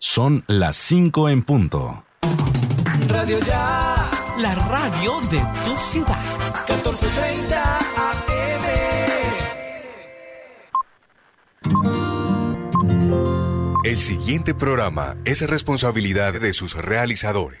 Son las 5 en punto. Radio Ya. La radio de tu ciudad. 1430 AM. El siguiente programa es responsabilidad de sus realizadores.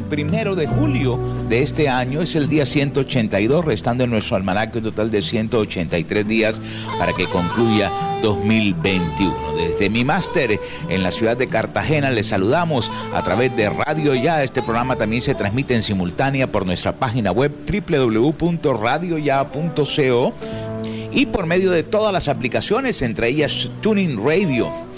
Primero de julio de este año es el día 182, restando en nuestro almanaque un total de 183 días para que concluya 2021. Desde mi máster en la ciudad de Cartagena les saludamos a través de Radio Ya. Este programa también se transmite en simultánea por nuestra página web www.radioya.co y por medio de todas las aplicaciones, entre ellas Tuning Radio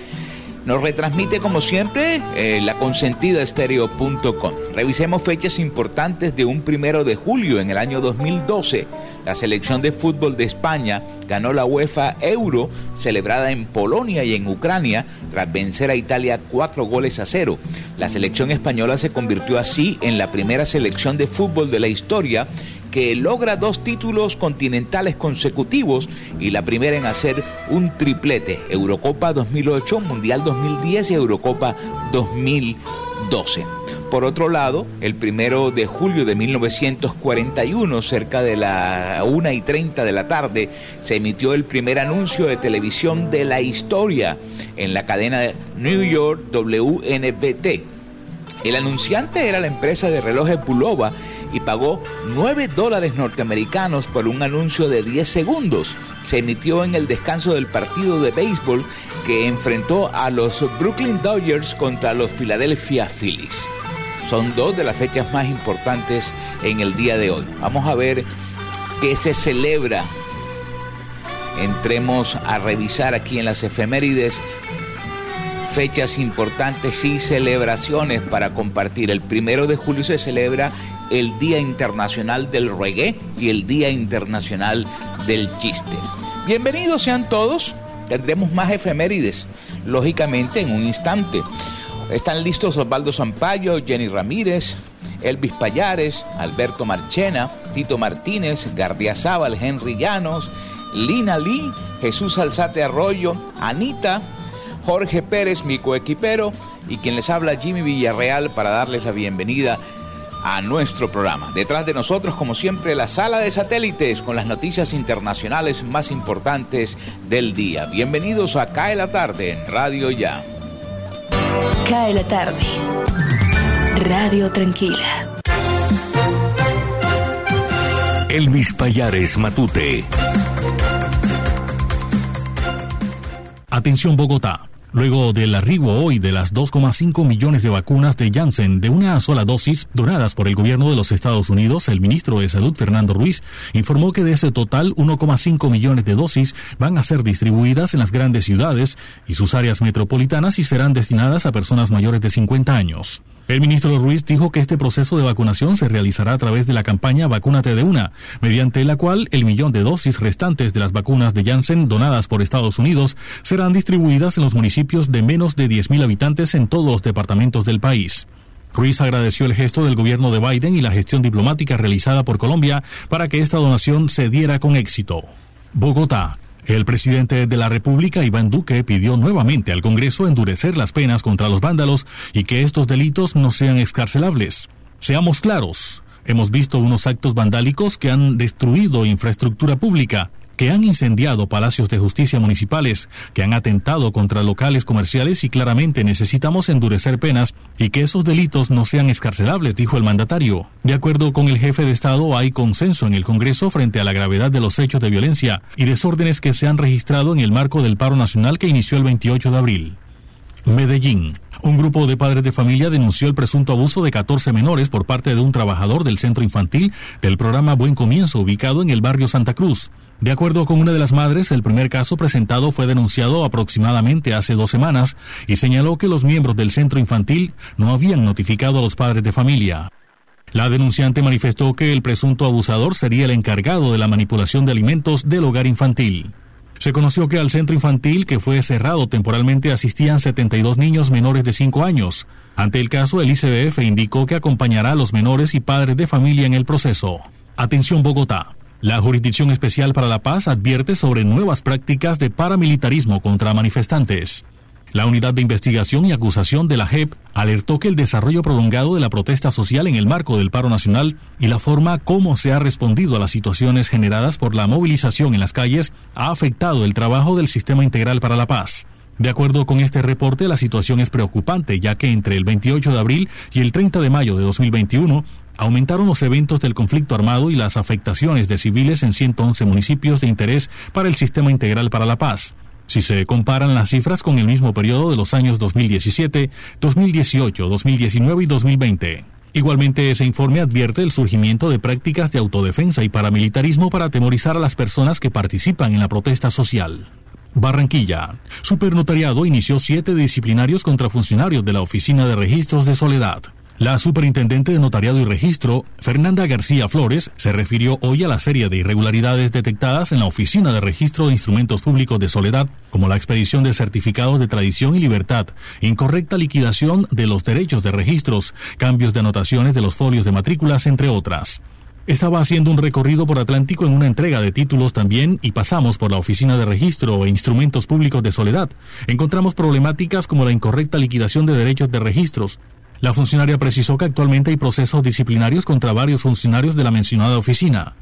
nos retransmite como siempre eh, la consentida estereo.com. Revisemos fechas importantes de un primero de julio en el año 2012. La selección de fútbol de España ganó la UEFA Euro celebrada en Polonia y en Ucrania tras vencer a Italia cuatro goles a cero. La selección española se convirtió así en la primera selección de fútbol de la historia que logra dos títulos continentales consecutivos y la primera en hacer un triplete, Eurocopa 2008, Mundial 2010 y Eurocopa 2012. Por otro lado, el primero de julio de 1941, cerca de la 1 y 30 de la tarde, se emitió el primer anuncio de televisión de la historia en la cadena de New York WNBT. El anunciante era la empresa de relojes Bulova y pagó 9 dólares norteamericanos por un anuncio de 10 segundos. Se emitió en el descanso del partido de béisbol que enfrentó a los Brooklyn Dodgers contra los Philadelphia Phillies. Son dos de las fechas más importantes en el día de hoy. Vamos a ver qué se celebra. Entremos a revisar aquí en las efemérides fechas importantes y celebraciones para compartir. El primero de julio se celebra el Día Internacional del Reggae y el Día Internacional del Chiste. Bienvenidos sean todos. Tendremos más efemérides, lógicamente, en un instante. Están listos Osvaldo Zampayo, Jenny Ramírez, Elvis Payares, Alberto Marchena, Tito Martínez, Gardia Zaval, Henry Llanos, Lina Lee, Jesús Alzate Arroyo, Anita, Jorge Pérez, mi coequipero, y quien les habla Jimmy Villarreal para darles la bienvenida a nuestro programa. Detrás de nosotros, como siempre, la sala de satélites con las noticias internacionales más importantes del día. Bienvenidos a Cae la Tarde en Radio Ya. Cae la Tarde. Radio Tranquila. Elvis Payares Matute. Atención Bogotá. Luego del arribo hoy de las 2,5 millones de vacunas de Janssen de una sola dosis donadas por el gobierno de los Estados Unidos, el ministro de Salud Fernando Ruiz informó que de ese total 1,5 millones de dosis van a ser distribuidas en las grandes ciudades y sus áreas metropolitanas y serán destinadas a personas mayores de 50 años. El ministro Ruiz dijo que este proceso de vacunación se realizará a través de la campaña Vacúnate de una, mediante la cual el millón de dosis restantes de las vacunas de Janssen donadas por Estados Unidos serán distribuidas en los municipios de menos de 10.000 habitantes en todos los departamentos del país. Ruiz agradeció el gesto del gobierno de Biden y la gestión diplomática realizada por Colombia para que esta donación se diera con éxito. Bogotá. El presidente de la República, Iván Duque, pidió nuevamente al Congreso endurecer las penas contra los vándalos y que estos delitos no sean excarcelables. Seamos claros, Hemos visto unos actos vandálicos que han destruido infraestructura pública, que han incendiado palacios de justicia municipales, que han atentado contra locales comerciales y claramente necesitamos endurecer penas y que esos delitos no sean escarcelables, dijo el mandatario. De acuerdo con el jefe de Estado, hay consenso en el Congreso frente a la gravedad de los hechos de violencia y desórdenes que se han registrado en el marco del paro nacional que inició el 28 de abril. Medellín. Un grupo de padres de familia denunció el presunto abuso de 14 menores por parte de un trabajador del centro infantil del programa Buen Comienzo ubicado en el barrio Santa Cruz. De acuerdo con una de las madres, el primer caso presentado fue denunciado aproximadamente hace dos semanas y señaló que los miembros del centro infantil no habían notificado a los padres de familia. La denunciante manifestó que el presunto abusador sería el encargado de la manipulación de alimentos del hogar infantil. Se conoció que al centro infantil que fue cerrado temporalmente asistían 72 niños menores de 5 años. Ante el caso, el ICBF indicó que acompañará a los menores y padres de familia en el proceso. Atención Bogotá. La Jurisdicción Especial para la Paz advierte sobre nuevas prácticas de paramilitarismo contra manifestantes. La Unidad de Investigación y Acusación de la JEP alertó que el desarrollo prolongado de la protesta social en el marco del paro nacional y la forma como se ha respondido a las situaciones generadas por la movilización en las calles ha afectado el trabajo del Sistema Integral para la Paz. De acuerdo con este reporte, la situación es preocupante, ya que entre el 28 de abril y el 30 de mayo de 2021 aumentaron los eventos del conflicto armado y las afectaciones de civiles en 111 municipios de interés para el Sistema Integral para la Paz. Si se comparan las cifras con el mismo periodo de los años 2017, 2018, 2019 y 2020. Igualmente, ese informe advierte el surgimiento de prácticas de autodefensa y paramilitarismo para atemorizar a las personas que participan en la protesta social. Barranquilla. Supernotariado inició siete disciplinarios contra funcionarios de la Oficina de Registros de Soledad. La superintendente de Notariado y Registro, Fernanda García Flores, se refirió hoy a la serie de irregularidades detectadas en la Oficina de Registro de Instrumentos Públicos de Soledad, como la expedición de certificados de tradición y libertad, incorrecta liquidación de los derechos de registros, cambios de anotaciones de los folios de matrículas, entre otras. Estaba haciendo un recorrido por Atlántico en una entrega de títulos también y pasamos por la Oficina de Registro e Instrumentos Públicos de Soledad. Encontramos problemáticas como la incorrecta liquidación de derechos de registros, la funcionaria precisó que actualmente hay procesos disciplinarios contra varios funcionarios de la mencionada oficina.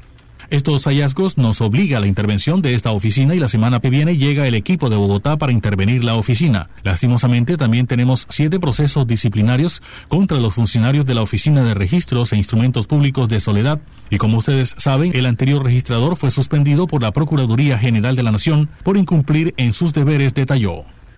Estos hallazgos nos obliga a la intervención de esta oficina y la semana que viene llega el equipo de Bogotá para intervenir la oficina. Lastimosamente también tenemos siete procesos disciplinarios contra los funcionarios de la Oficina de Registros e Instrumentos Públicos de Soledad y como ustedes saben, el anterior registrador fue suspendido por la Procuraduría General de la Nación por incumplir en sus deberes, detalló.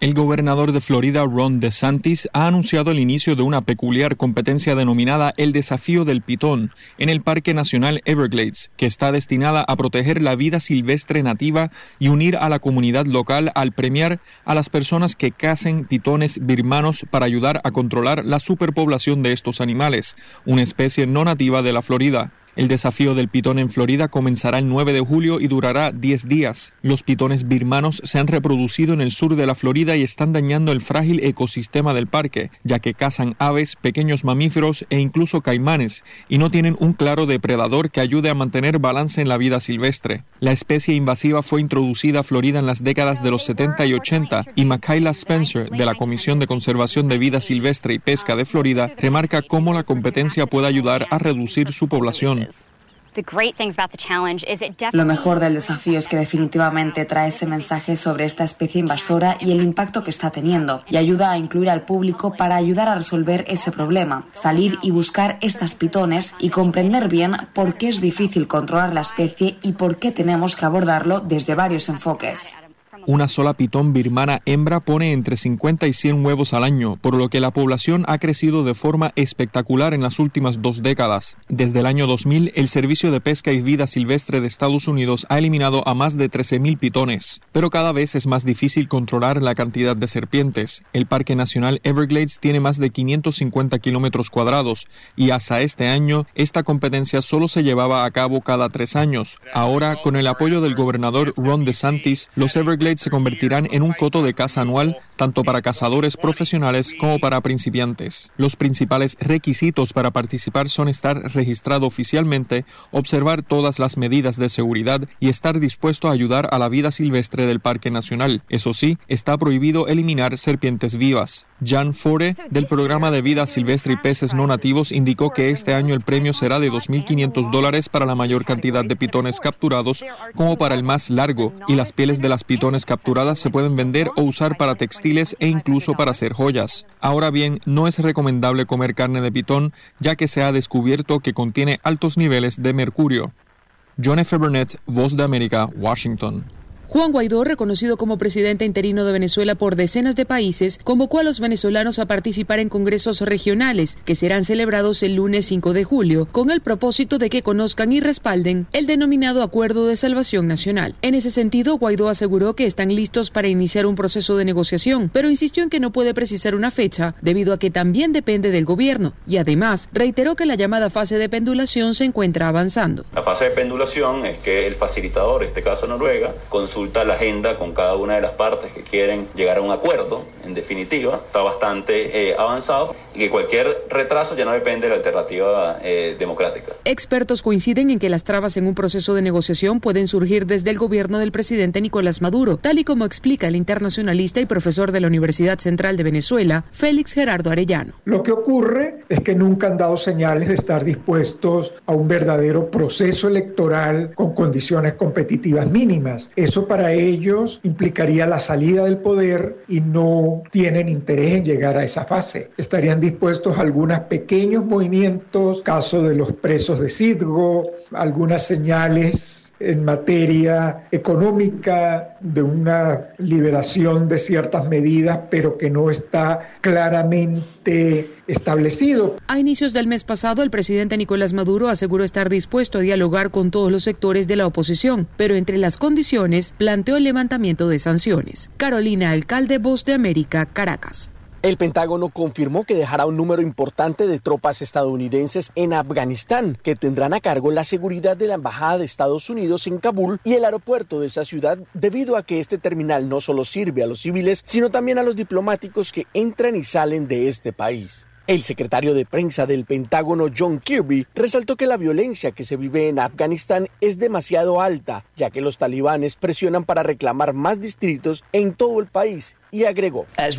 El gobernador de Florida, Ron DeSantis, ha anunciado el inicio de una peculiar competencia denominada el Desafío del Pitón en el Parque Nacional Everglades, que está destinada a proteger la vida silvestre nativa y unir a la comunidad local al premiar a las personas que cacen pitones birmanos para ayudar a controlar la superpoblación de estos animales, una especie no nativa de la Florida. El desafío del pitón en Florida comenzará el 9 de julio y durará 10 días. Los pitones birmanos se han reproducido en el sur de la Florida y están dañando el frágil ecosistema del parque, ya que cazan aves, pequeños mamíferos e incluso caimanes, y no tienen un claro depredador que ayude a mantener balance en la vida silvestre. La especie invasiva fue introducida a Florida en las décadas de los 70 y 80 y Michaela Spencer, de la Comisión de Conservación de Vida Silvestre y Pesca de Florida, remarca cómo la competencia puede ayudar a reducir su población. Lo mejor del desafío es que definitivamente trae ese mensaje sobre esta especie invasora y el impacto que está teniendo y ayuda a incluir al público para ayudar a resolver ese problema, salir y buscar estas pitones y comprender bien por qué es difícil controlar la especie y por qué tenemos que abordarlo desde varios enfoques. Una sola pitón birmana hembra pone entre 50 y 100 huevos al año, por lo que la población ha crecido de forma espectacular en las últimas dos décadas. Desde el año 2000, el Servicio de Pesca y Vida Silvestre de Estados Unidos ha eliminado a más de 13.000 pitones, pero cada vez es más difícil controlar la cantidad de serpientes. El Parque Nacional Everglades tiene más de 550 kilómetros cuadrados y hasta este año esta competencia solo se llevaba a cabo cada tres años. Ahora, con el apoyo del gobernador Ron DeSantis, los Everglades Se convertirán en un coto de caza anual tanto para cazadores profesionales como para principiantes. Los principales requisitos para participar son estar registrado oficialmente, observar todas las medidas de seguridad y estar dispuesto a ayudar a la vida silvestre del Parque Nacional. Eso sí, está prohibido eliminar serpientes vivas. Jan Fore, del programa de vida silvestre y peces no nativos, indicó que este año el premio será de 2.500 dólares para la mayor cantidad de pitones capturados como para el más largo, y las pieles de las pitones capturadas se pueden vender o usar para textiles e incluso para hacer joyas. Ahora bien, no es recomendable comer carne de pitón, ya que se ha descubierto que contiene altos niveles de mercurio. John F. Burnett, Voz de América, Washington. Juan Guaidó, reconocido como presidente interino de Venezuela por decenas de países, convocó a los venezolanos a participar en congresos regionales que serán celebrados el lunes 5 de julio, con el propósito de que conozcan y respalden el denominado Acuerdo de Salvación Nacional. En ese sentido, Guaidó aseguró que están listos para iniciar un proceso de negociación, pero insistió en que no puede precisar una fecha debido a que también depende del gobierno y además reiteró que la llamada fase de pendulación se encuentra avanzando. La fase de pendulación es que el facilitador, en este caso Noruega, consulta la agenda con cada una de las partes que quieren llegar a un acuerdo, en definitiva, está bastante eh, avanzado y que cualquier retraso ya no depende de la alternativa eh, democrática. Expertos coinciden en que las trabas en un proceso de negociación pueden surgir desde el gobierno del presidente Nicolás Maduro, tal y como explica el internacionalista y profesor de la Universidad Central de Venezuela, Félix Gerardo Arellano. Lo que ocurre es que nunca han dado señales de estar dispuestos a un verdadero proceso electoral con condiciones competitivas mínimas. Eso para ellos implicaría la salida del poder y no tienen interés en llegar a esa fase. Estarían dispuestos a algunos pequeños movimientos, caso de los presos de Sidgo, algunas señales en materia económica de una liberación de ciertas medidas, pero que no está claramente establecido. A inicios del mes pasado, el presidente Nicolás Maduro aseguró estar dispuesto a dialogar con todos los sectores de la oposición, pero entre las condiciones planteó el levantamiento de sanciones. Carolina Alcalde, Voz de América, Caracas. El Pentágono confirmó que dejará un número importante de tropas estadounidenses en Afganistán, que tendrán a cargo la seguridad de la Embajada de Estados Unidos en Kabul y el aeropuerto de esa ciudad, debido a que este terminal no solo sirve a los civiles, sino también a los diplomáticos que entran y salen de este país. El secretario de prensa del Pentágono, John Kirby, resaltó que la violencia que se vive en Afganistán es demasiado alta, ya que los talibanes presionan para reclamar más distritos en todo el país y agregó. Hay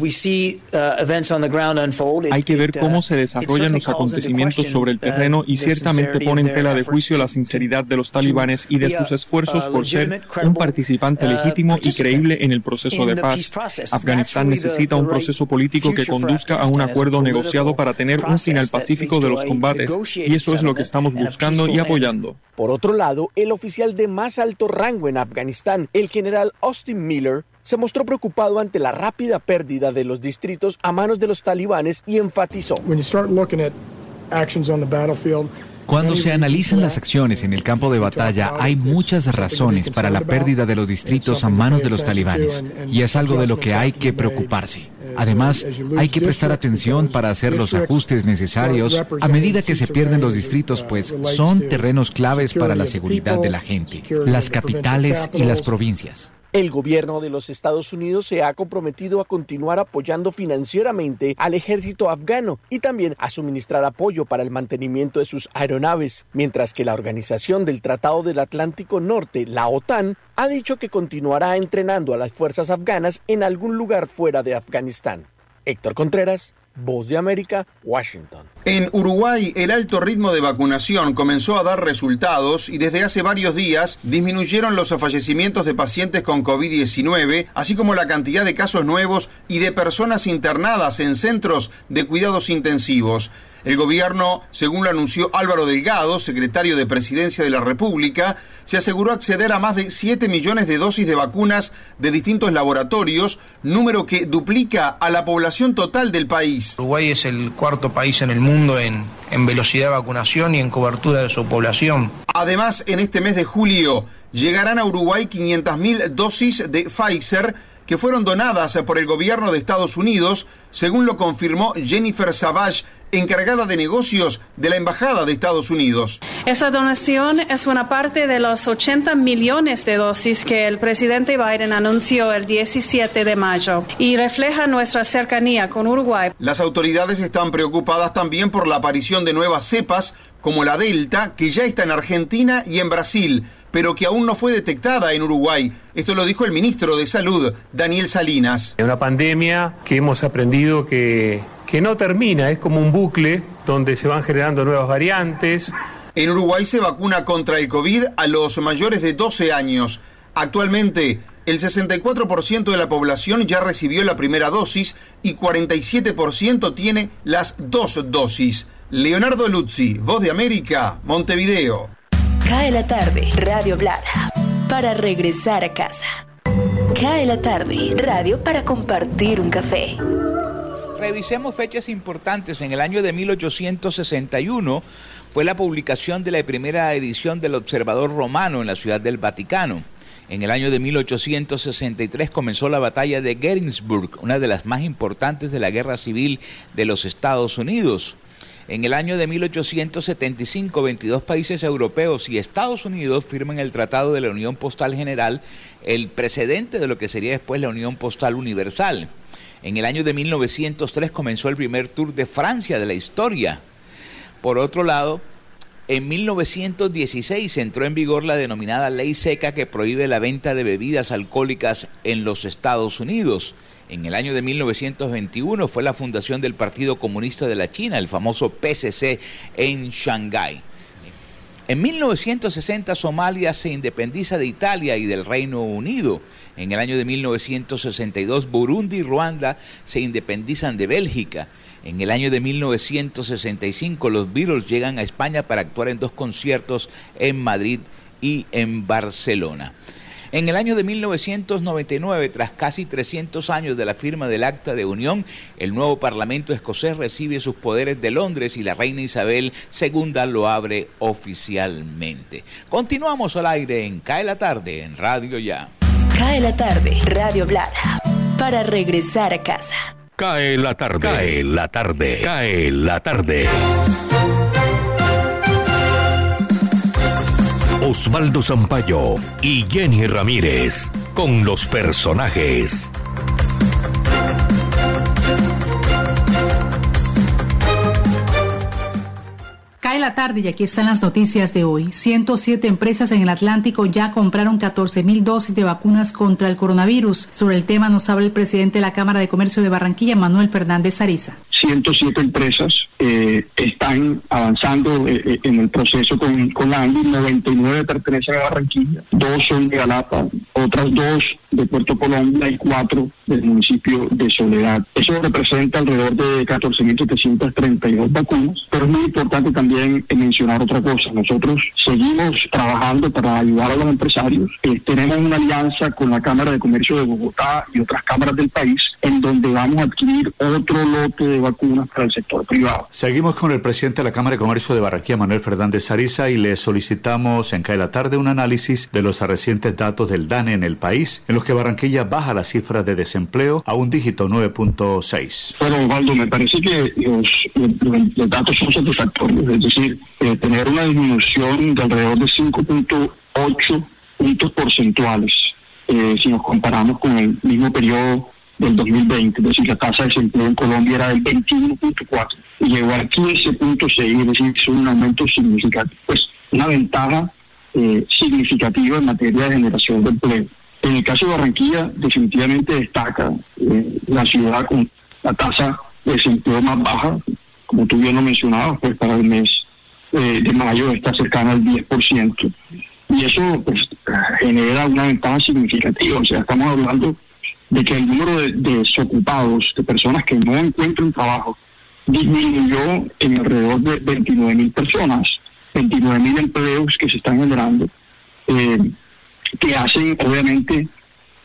que ver cómo se desarrollan los acontecimientos sobre el terreno y ciertamente pone en tela de juicio la sinceridad de los talibanes y de sus esfuerzos por ser un participante legítimo y creíble en el proceso de paz. Afganistán necesita un proceso político que conduzca a un acuerdo negociado para tener un final pacífico de los combates y eso es lo que estamos buscando y apoyando. Por otro lado, el oficial de más alto rango en Afganistán, el general Austin Miller, se mostró preocupado ante la rápida pérdida de los distritos a manos de los talibanes y enfatizó. Cuando se analizan las acciones en el campo de batalla, hay muchas razones para la pérdida de los distritos a manos de los talibanes, y es algo de lo que hay que preocuparse. Además, hay que prestar atención para hacer los ajustes necesarios a medida que se pierden los distritos, pues son terrenos claves para la seguridad de la gente, las capitales y las provincias. El gobierno de los Estados Unidos se ha comprometido a continuar apoyando financieramente al ejército afgano y también a suministrar apoyo para el mantenimiento de sus aeronaves, mientras que la Organización del Tratado del Atlántico Norte, la OTAN, ha dicho que continuará entrenando a las fuerzas afganas en algún lugar fuera de Afganistán. Héctor Contreras, Voz de América, Washington. En Uruguay, el alto ritmo de vacunación comenzó a dar resultados y desde hace varios días disminuyeron los fallecimientos de pacientes con COVID-19, así como la cantidad de casos nuevos y de personas internadas en centros de cuidados intensivos. El gobierno, según lo anunció Álvaro Delgado, secretario de Presidencia de la República, se aseguró acceder a más de 7 millones de dosis de vacunas de distintos laboratorios, número que duplica a la población total del país. Uruguay es el cuarto país en el mundo en, en velocidad de vacunación y en cobertura de su población. Además, en este mes de julio llegarán a Uruguay 500.000 dosis de Pfizer que fueron donadas por el gobierno de Estados Unidos, según lo confirmó Jennifer Savage, encargada de negocios de la Embajada de Estados Unidos. Esa donación es una parte de los 80 millones de dosis que el presidente Biden anunció el 17 de mayo y refleja nuestra cercanía con Uruguay. Las autoridades están preocupadas también por la aparición de nuevas cepas como la Delta, que ya está en Argentina y en Brasil pero que aún no fue detectada en Uruguay. Esto lo dijo el ministro de Salud, Daniel Salinas. Es una pandemia que hemos aprendido que, que no termina, es como un bucle donde se van generando nuevas variantes. En Uruguay se vacuna contra el COVID a los mayores de 12 años. Actualmente, el 64% de la población ya recibió la primera dosis y 47% tiene las dos dosis. Leonardo Luzzi, Voz de América, Montevideo. Cae la tarde, Radio Blada, para regresar a casa. Cae la tarde, radio para compartir un café. Revisemos fechas importantes. En el año de 1861 fue la publicación de la primera edición del Observador Romano en la ciudad del Vaticano. En el año de 1863 comenzó la batalla de Gettysburg, una de las más importantes de la guerra civil de los Estados Unidos. En el año de 1875, 22 países europeos y Estados Unidos firman el Tratado de la Unión Postal General, el precedente de lo que sería después la Unión Postal Universal. En el año de 1903 comenzó el primer Tour de Francia de la historia. Por otro lado, en 1916 entró en vigor la denominada Ley Seca que prohíbe la venta de bebidas alcohólicas en los Estados Unidos. En el año de 1921 fue la fundación del Partido Comunista de la China, el famoso PCC, en Shanghái. En 1960 Somalia se independiza de Italia y del Reino Unido. En el año de 1962 Burundi y Ruanda se independizan de Bélgica. En el año de 1965 los Beatles llegan a España para actuar en dos conciertos en Madrid y en Barcelona. En el año de 1999, tras casi 300 años de la firma del Acta de Unión, el nuevo Parlamento escocés recibe sus poderes de Londres y la reina Isabel II lo abre oficialmente. Continuamos al aire en Cae la Tarde en Radio Ya. Cae la Tarde, Radio Blada, para regresar a casa. Cae la tarde. Cae la tarde. Cae la tarde. Osvaldo Zampayo y Jenny Ramírez con los personajes. Cae la tarde y aquí están las noticias de hoy. 107 empresas en el Atlántico ya compraron 14 mil dosis de vacunas contra el coronavirus. Sobre el tema nos habla el presidente de la Cámara de Comercio de Barranquilla, Manuel Fernández Ariza. 107 empresas eh, están avanzando eh, eh, en el proceso con, con la ANDI, 99 pertenecen a Barranquilla, dos son de Galapa, otras dos de Puerto Colombia y cuatro del municipio de Soledad. Eso representa alrededor de 14.732 vacunas, pero es muy importante también mencionar otra cosa. Nosotros seguimos trabajando para ayudar a los empresarios. tenemos una alianza con la Cámara de Comercio de Bogotá y otras cámaras del país en donde vamos a adquirir otro lote de vacunas para el sector privado. Seguimos con el presidente de la Cámara de Comercio de Barranquilla, Manuel Fernández Ariza, y le solicitamos en CAE la tarde un análisis de los recientes datos del DANE en el país, en los que Barranquilla baja la cifra de desempleo a un dígito 9.6. Bueno, Osvaldo, me parece que los, datos son satisfactorios, es decir, eh, tener una disminución de alrededor de 5.8 puntos porcentuales eh, si nos comparamos con el mismo periodo del 2020, es decir, la tasa de desempleo en Colombia era del 21.4 y llegó a 15.6, es decir, es un aumento significativo. Pues una ventaja eh, significativa en materia de generación de empleo. En el caso de Barranquilla, definitivamente destaca eh, la ciudad con la tasa de desempleo más baja, como tú bien lo mencionabas, pues para el mes eh, de mayo está cercana al 10%. Y eso pues, genera una ventaja significativa, o sea, estamos hablando de que el número de, desocupados, de personas que no encuentran trabajo, disminuyó en alrededor de 29 mil personas, 29 mil empleos que se están generando, eh, que hacen obviamente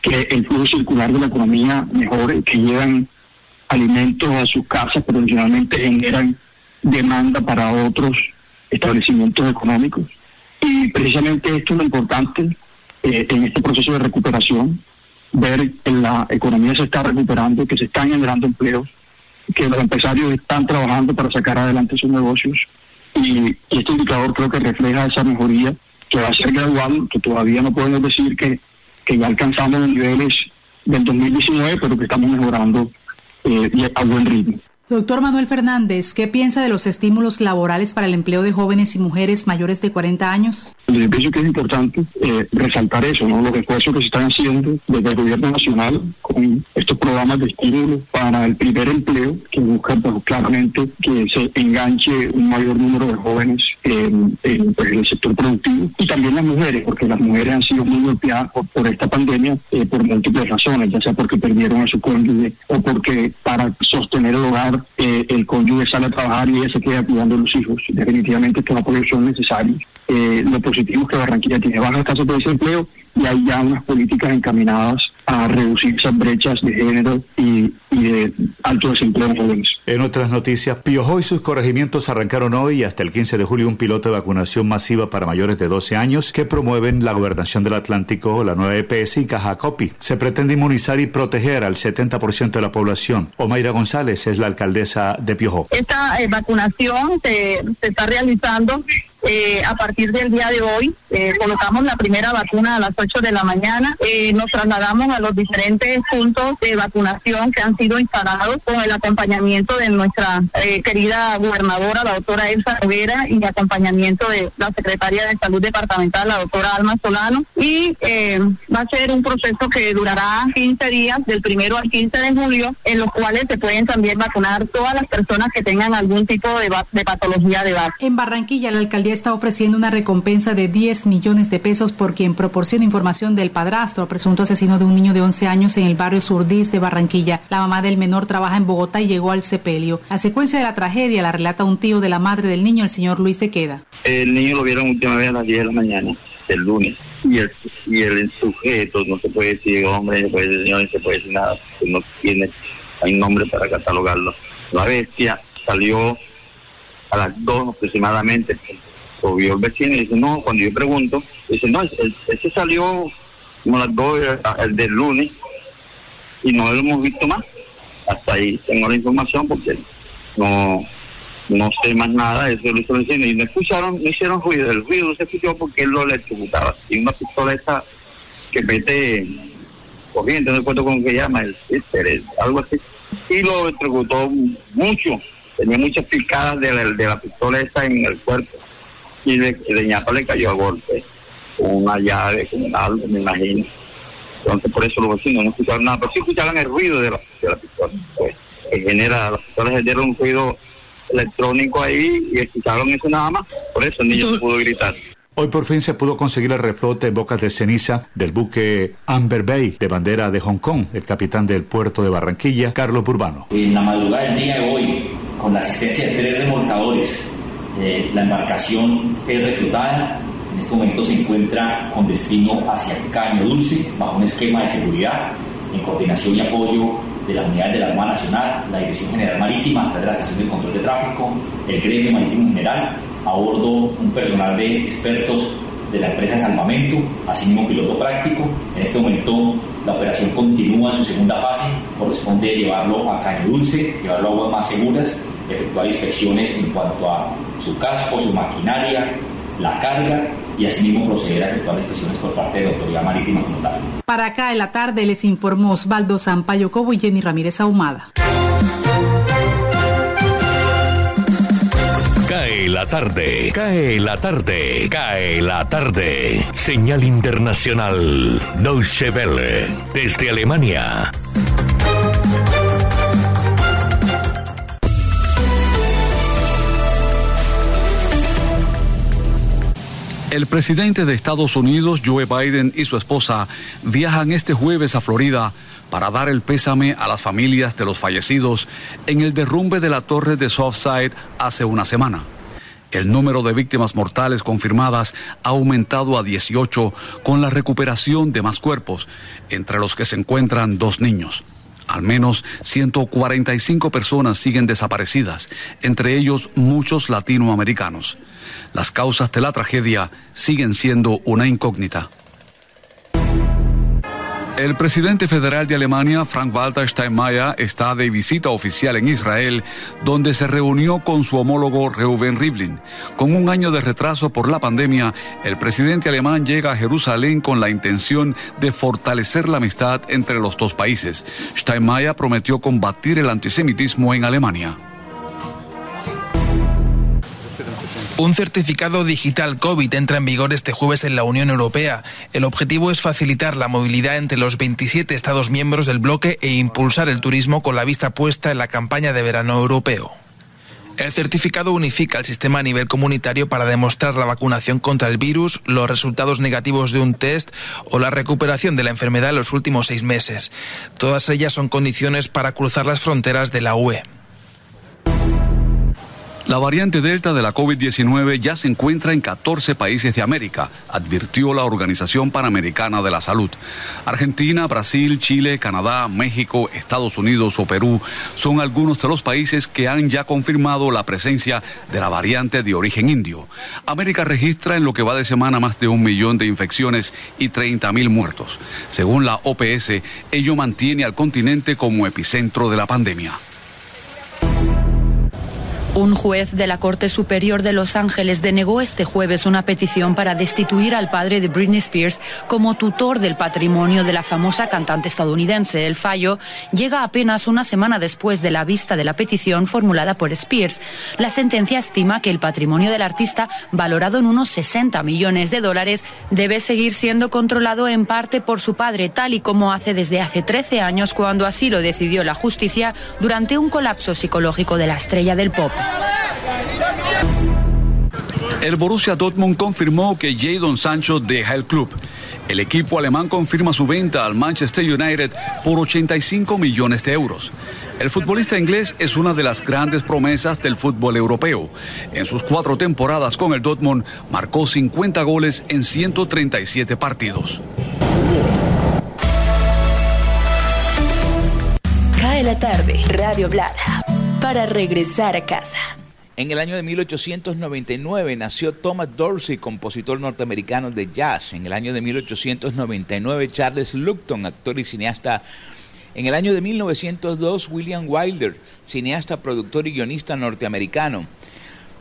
que el flujo circular de la economía mejore, que llevan alimentos a sus casas, pero generalmente generan demanda para otros establecimientos económicos. Y precisamente esto es lo importante eh, en este proceso de recuperación, ver que la economía se está recuperando, que se están generando empleos, que los empresarios están trabajando para sacar adelante sus negocios y, este indicador creo que refleja esa mejoría que va a ser gradual, que todavía no podemos decir que, que ya alcanzamos los niveles del 2019, pero que estamos mejorando eh, a buen ritmo. Doctor Manuel Fernández, ¿qué piensa de los estímulos laborales para el empleo de jóvenes y mujeres mayores de 40 años? Yo pienso que es importante eh, resaltar eso, ¿no? los esfuerzos que se están haciendo desde el gobierno nacional con estos programas de estímulo para el primer empleo, que buscan pues, claramente que se enganche un mayor número de jóvenes en, pues, el sector productivo y también las mujeres, porque las mujeres han sido muy golpeadas por, esta pandemia eh, por múltiples razones, ya sea porque perdieron a su cónyuge o porque para sostener el hogar eh, el cónyuge sale a trabajar y ella se queda cuidando a los hijos. Definitivamente estos apoyos son necesarios. Eh, lo positivo es que Barranquilla tiene bajas tasas de desempleo y hay ya unas políticas encaminadas a reducir esas brechas de género y, de alto desempleo en jóvenes. En otras noticias, Piojo y sus corregimientos arrancaron hoy y hasta el 15 de julio un piloto de vacunación masiva para mayores de 12 años que promueven la Gobernación del Atlántico, la nueva EPS y Caja Copi. Se pretende inmunizar y proteger al 70% de la población. Omaira González es la alcaldesa de Piojo. Esta eh, vacunación se, se está realizando eh, a partir del día de hoy eh, colocamos la primera vacuna a las 8 de la mañana. Eh, nos trasladamos a los diferentes puntos de vacunación que han sido instalados con el acompañamiento de nuestra querida gobernadora, la doctora Elsa Rivera, y acompañamiento de la secretaria de Salud Departamental, la doctora Alma Solano. Y va a ser un proceso que durará 15 días, del primero al 15 de julio, en los cuales se pueden también vacunar todas las personas que tengan algún tipo de, de patología de base. En Barranquilla, la alcaldía está ofreciendo una recompensa de 10 millones de pesos por quien proporcione información del padrastro, presunto asesino de un niño de 11 años en el barrio Surdís de Barranquilla. La mamá del menor trabaja en Bogotá y llegó al sepelio. La secuencia de la tragedia la relata un tío de la madre del niño, el señor Luis Sequeda. El niño lo vieron última vez a las 10 de la mañana, el lunes. Y el, y el sujeto, no se puede decir hombre, no se puede decir señor, no se puede decir nada, no tiene hay nombre para catalogarlo. La bestia salió a las 2 aproximadamente vio el vecino y dice, no, cuando yo pregunto, dice, no, ese salió como las dos el del lunes y no lo hemos visto más. Hasta ahí tengo la información porque no no sé más nada, eso lo hizo el vecino y no escucharon, no hicieron ruido, el ruido se escuchó porque él lo electrocutaba. Y una pistola esa que mete corriente, no recuerdo cómo se llama, el, algo así. Y lo electrocutó mucho, tenía muchas picadas de la, de la pistola esa en el cuerpo y de, de le cayó a golpe una llave, con algo, me imagino. Entonces por eso los vecinos no escucharon nada, pero sí escuchaban el ruido de la, de la pistola. Pues, que genera, las pistolas generan un ruido electrónico ahí y escucharon eso nada más. Por eso el niño no pudo gritar. Hoy por fin se pudo conseguir el reflote en bocas de ceniza del buque Amber Bay de bandera de Hong Kong, el capitán del puerto de Barranquilla, Carlos Urbano. En la madrugada del día de hoy, con la asistencia de tres remolcadores eh, la embarcación es reflotada, en este momento se encuentra con destino hacia Caño Dulce, bajo un esquema de seguridad, en coordinación y apoyo de las unidades de la Armada Nacional, la Dirección General Marítima, a través de la Estación de Control de Tráfico, el Gremio Marítimo General, a bordo un personal de expertos de la empresa Salvamento, así mismo piloto práctico. En este momento la operación continúa en su segunda fase, corresponde llevarlo a Caño Dulce, llevarlo a aguas más seguras efectuar inspecciones en cuanto a su casco, su maquinaria, la carga y asimismo proceder a efectuar inspecciones por parte de la Autoridad Marítima como tal. Para acá en la tarde les informó Osvaldo Sampaio Cobo y Jenny Ramírez Ahumada. Cae la tarde, cae la tarde, cae la tarde. Señal internacional, Deutsche Welle, desde Alemania. El presidente de Estados Unidos, Joe Biden, y su esposa viajan este jueves a Florida para dar el pésame a las familias de los fallecidos en el derrumbe de la torre de Southside hace una semana. El número de víctimas mortales confirmadas ha aumentado a 18 con la recuperación de más cuerpos, entre los que se encuentran dos niños. Al menos 145 personas siguen desaparecidas, entre ellos muchos latinoamericanos. Las causas de la tragedia siguen siendo una incógnita. El presidente federal de Alemania, Frank-Walter Steinmeier, está de visita oficial en Israel, donde se reunió con su homólogo Reuven Rivlin. Con un año de retraso por la pandemia, el presidente alemán llega a Jerusalén con la intención de fortalecer la amistad entre los dos países. Steinmeier prometió combatir el antisemitismo en Alemania. Un certificado digital COVID entra en vigor este jueves en la Unión Europea. El objetivo es facilitar la movilidad entre los 27 Estados miembros del bloque e impulsar el turismo con la vista puesta en la campaña de verano europeo. El certificado unifica el sistema a nivel comunitario para demostrar la vacunación contra el virus, los resultados negativos de un test o la recuperación de la enfermedad en los últimos seis meses. Todas ellas son condiciones para cruzar las fronteras de la UE. La variante Delta de la COVID-19 ya se encuentra en 14 países de América, advirtió la Organización Panamericana de la Salud. Argentina, Brasil, Chile, Canadá, México, Estados Unidos o Perú son algunos de los países que han ya confirmado la presencia de la variante de origen indio. América registra en lo que va de semana más de un millón de infecciones y 30 mil muertos. Según la OPS, ello mantiene al continente como epicentro de la pandemia. Un juez de la Corte Superior de Los Ángeles denegó este jueves una petición para destituir al padre de Britney Spears como tutor del patrimonio de la famosa cantante estadounidense. El fallo llega apenas una semana después de la vista de la petición formulada por Spears. La sentencia estima que el patrimonio del artista, valorado en unos 60 millones de dólares, debe seguir siendo controlado en parte por su padre, tal y como hace desde hace 13 años cuando así lo decidió la justicia durante un colapso psicológico de la estrella del pop. El Borussia Dortmund confirmó que Jadon Sancho deja el club. El equipo alemán confirma su venta al Manchester United por 85 millones de euros. El futbolista inglés es una de las grandes promesas del fútbol europeo. En sus cuatro temporadas con el Dortmund marcó 50 goles en 137 partidos. Cae la tarde, Radio Blada, para regresar a casa. En el año de 1899 nació Thomas Dorsey, compositor norteamericano de jazz. En el año de 1899 Charles Lupton, actor y cineasta. En el año de 1902 William Wilder, cineasta, productor y guionista norteamericano.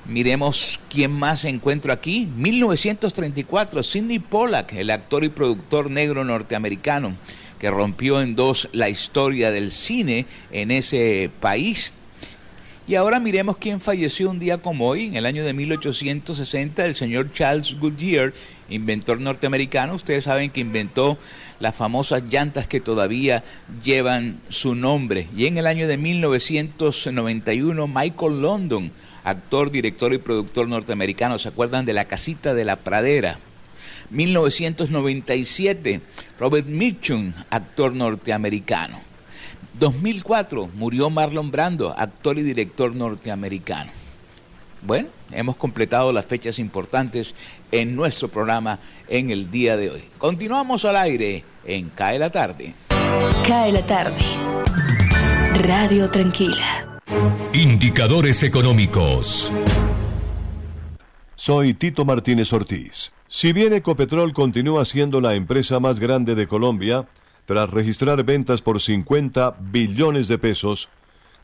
Miremos quién más se encuentra aquí. 1934 Sidney Pollack, el actor y productor negro norteamericano que rompió en dos la historia del cine en ese país. Y ahora miremos quién falleció un día como hoy, en el año de 1860, el señor Charles Goodyear, inventor norteamericano. Ustedes saben que inventó las famosas llantas que todavía llevan su nombre. Y en el año de 1991, Michael London, actor, director y productor norteamericano, ¿se acuerdan de La Casita de la Pradera? 1997, Robert Mitchum, actor norteamericano. 2004 murió Marlon Brando, actor y director norteamericano. Bueno, hemos completado las fechas importantes en nuestro programa en el día de hoy. Continuamos al aire en Cae la tarde. Cae la tarde. Radio Tranquila. Indicadores económicos. Soy Tito Martínez Ortiz. Si bien Ecopetrol continúa siendo la empresa más grande de Colombia, tras registrar ventas por 50 billones de pesos,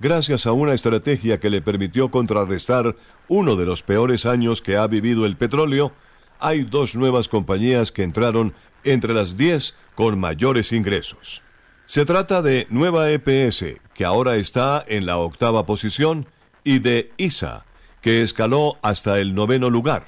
gracias a una estrategia que le permitió contrarrestar uno de los peores años que ha vivido el petróleo, hay dos nuevas compañías que entraron entre las 10 con mayores ingresos. Se trata de Nueva EPS, que ahora está en la octava posición, y de ISA, que escaló hasta el noveno lugar.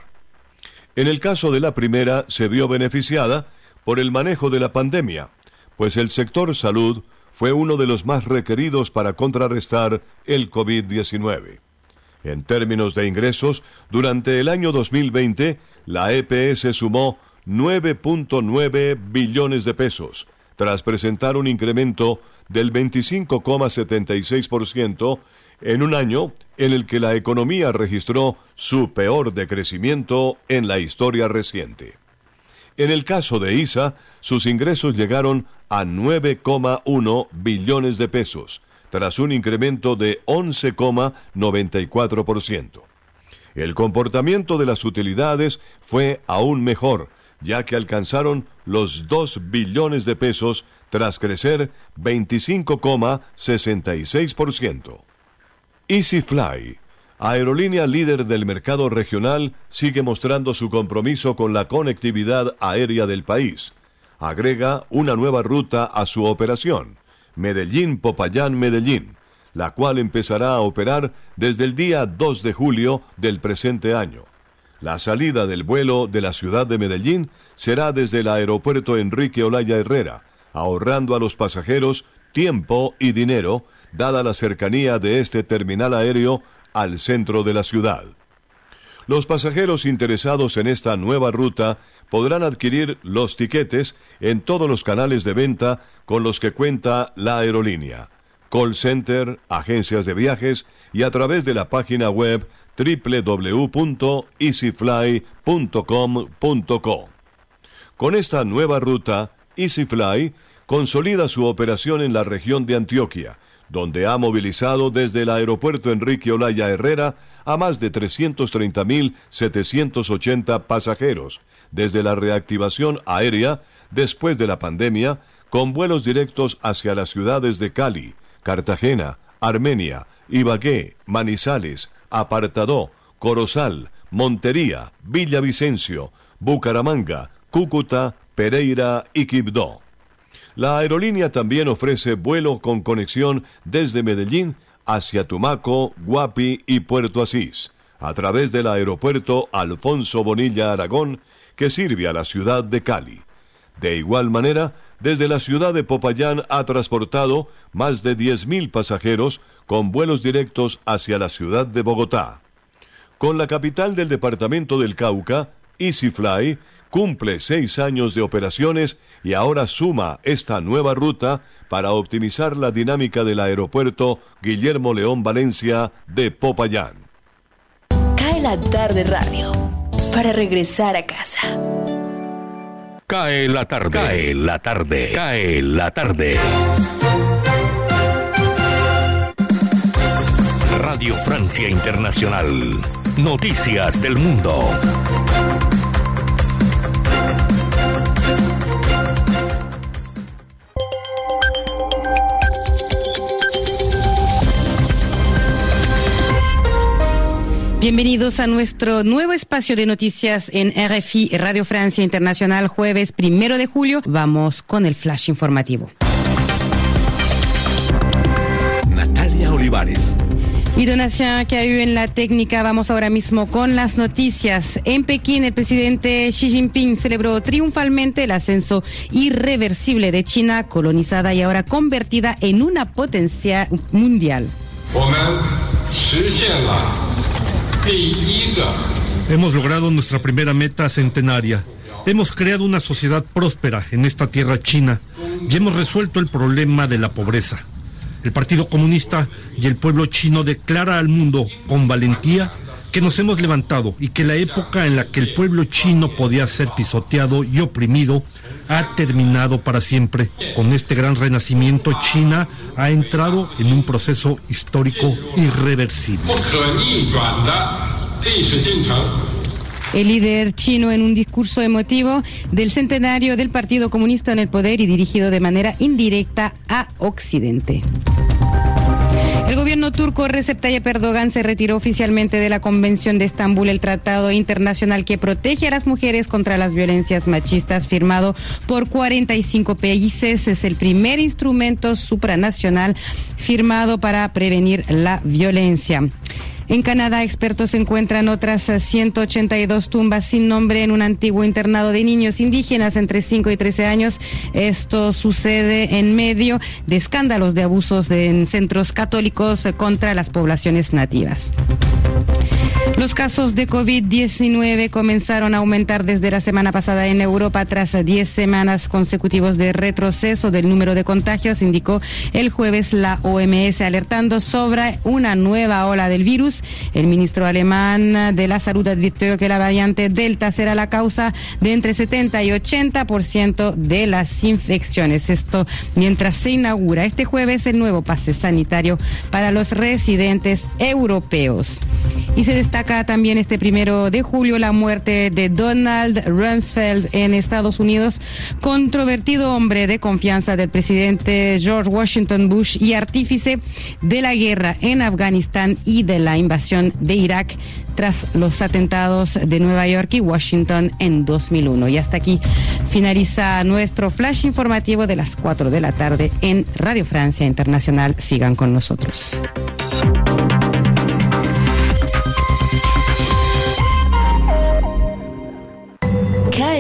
En el caso de la primera, se vio beneficiada por el manejo de la pandemia, pues el sector salud fue uno de los más requeridos para contrarrestar el COVID-19. En términos de ingresos, durante el año 2020, la EPS sumó 9.9 billones de pesos, tras presentar un incremento del 25,76% en un año en el que la economía registró su peor decrecimiento en la historia reciente. En el caso de ISA, sus ingresos llegaron a 9,1 billones de pesos, tras un incremento de 11,94%. El comportamiento de las utilidades fue aún mejor, ya que alcanzaron los 2 billones de pesos tras crecer 25,66%. EasyFly, aerolínea líder del mercado regional, sigue mostrando su compromiso con la conectividad aérea del país. Agrega una nueva ruta a su operación, Medellín-Popayán-Medellín, la cual empezará a operar desde el día 2 de julio del presente año. La salida del vuelo de la ciudad de Medellín será desde el aeropuerto Enrique Olaya Herrera, ahorrando a los pasajeros tiempo y dinero, dada la cercanía de este terminal aéreo al centro de la ciudad. Los pasajeros interesados en esta nueva ruta podrán adquirir los tiquetes en todos los canales de venta con los que cuenta la aerolínea, call center, agencias de viajes y a través de la página web www.easyfly.com.co. Con esta nueva ruta, EasyFly consolida su operación en la región de Antioquia, donde ha movilizado desde el aeropuerto Enrique Olaya Herrera a más de 330.780 pasajeros, desde la reactivación aérea después de la pandemia, con vuelos directos hacia las ciudades de Cali, Cartagena, Armenia, Ibagué, Manizales, Apartadó, Corozal, Montería, Villavicencio, Bucaramanga, Cúcuta, Pereira y Quibdó. La aerolínea también ofrece vuelo con conexión desde Medellín hacia Tumaco, Guapi y Puerto Asís, a través del aeropuerto Alfonso Bonilla Aragón, que sirve a la ciudad de Cali. De igual manera, desde la ciudad de Popayán ha transportado más de 10.000 pasajeros con vuelos directos hacia la ciudad de Bogotá. Con la capital del departamento del Cauca, EasyFly cumple seis años de operaciones y ahora suma esta nueva ruta para optimizar la dinámica del aeropuerto Guillermo León Valencia de Popayán. Cae la tarde radio para regresar a casa. Cae la tarde. Cae la tarde. Cae la tarde. Radio Francia Internacional. Noticias del Mundo. Bienvenidos a nuestro nuevo espacio de noticias en RFI Radio Francia Internacional, jueves primero de julio. Vamos con el flash informativo. Natalia Olivares. Y Donatien que hay en la técnica, vamos ahora mismo con las noticias. En Pekín, el presidente Xi Jinping celebró triunfalmente el ascenso irreversible de China, colonizada y ahora convertida en una potencia mundial. Hemos logrado nuestra primera meta centenaria. Hemos creado una sociedad próspera en esta tierra china y hemos resuelto el problema de la pobreza. El Partido Comunista y el pueblo chino declara al mundo con valentía que nos hemos levantado y que la época en la que el pueblo chino podía ser pisoteado y oprimido ha terminado para siempre. Con este gran renacimiento, China ha entrado en un proceso histórico irreversible. El líder chino en un discurso emotivo del centenario del Partido Comunista en el poder y dirigido de manera indirecta a Occidente. El gobierno turco Recep Tayyip Erdogan se retiró oficialmente de la Convención de Estambul, el tratado internacional que protege a las mujeres contra las violencias machistas, firmado por 45 países. Es el primer instrumento supranacional firmado para prevenir la violencia. En Canadá, expertos encuentran otras 182 tumbas sin nombre en un antiguo internado de niños indígenas entre 5 y 13 años. Esto sucede en medio de escándalos de abusos en centros católicos contra las poblaciones nativas. Los casos de COVID-19 comenzaron a aumentar desde la semana pasada en Europa tras 10 semanas consecutivas de retroceso del número de contagios, indicó el jueves la OMS alertando sobre una nueva ola del virus. El ministro alemán de la Salud advirtió que la variante Delta será la causa de entre 70 y 80% de las infecciones. Esto mientras se inaugura este jueves el nuevo pase sanitario para los residentes europeos. Y se destaca destaca también este primero de julio la muerte de Donald Rumsfeld en Estados Unidos, controvertido hombre de confianza del presidente George Washington Bush y artífice de la guerra en Afganistán y de la invasión de Irak tras los atentados de Nueva York y Washington en 2001. Y hasta aquí finaliza nuestro flash informativo de las 4 de la tarde en Radio Francia Internacional. Sigan con nosotros.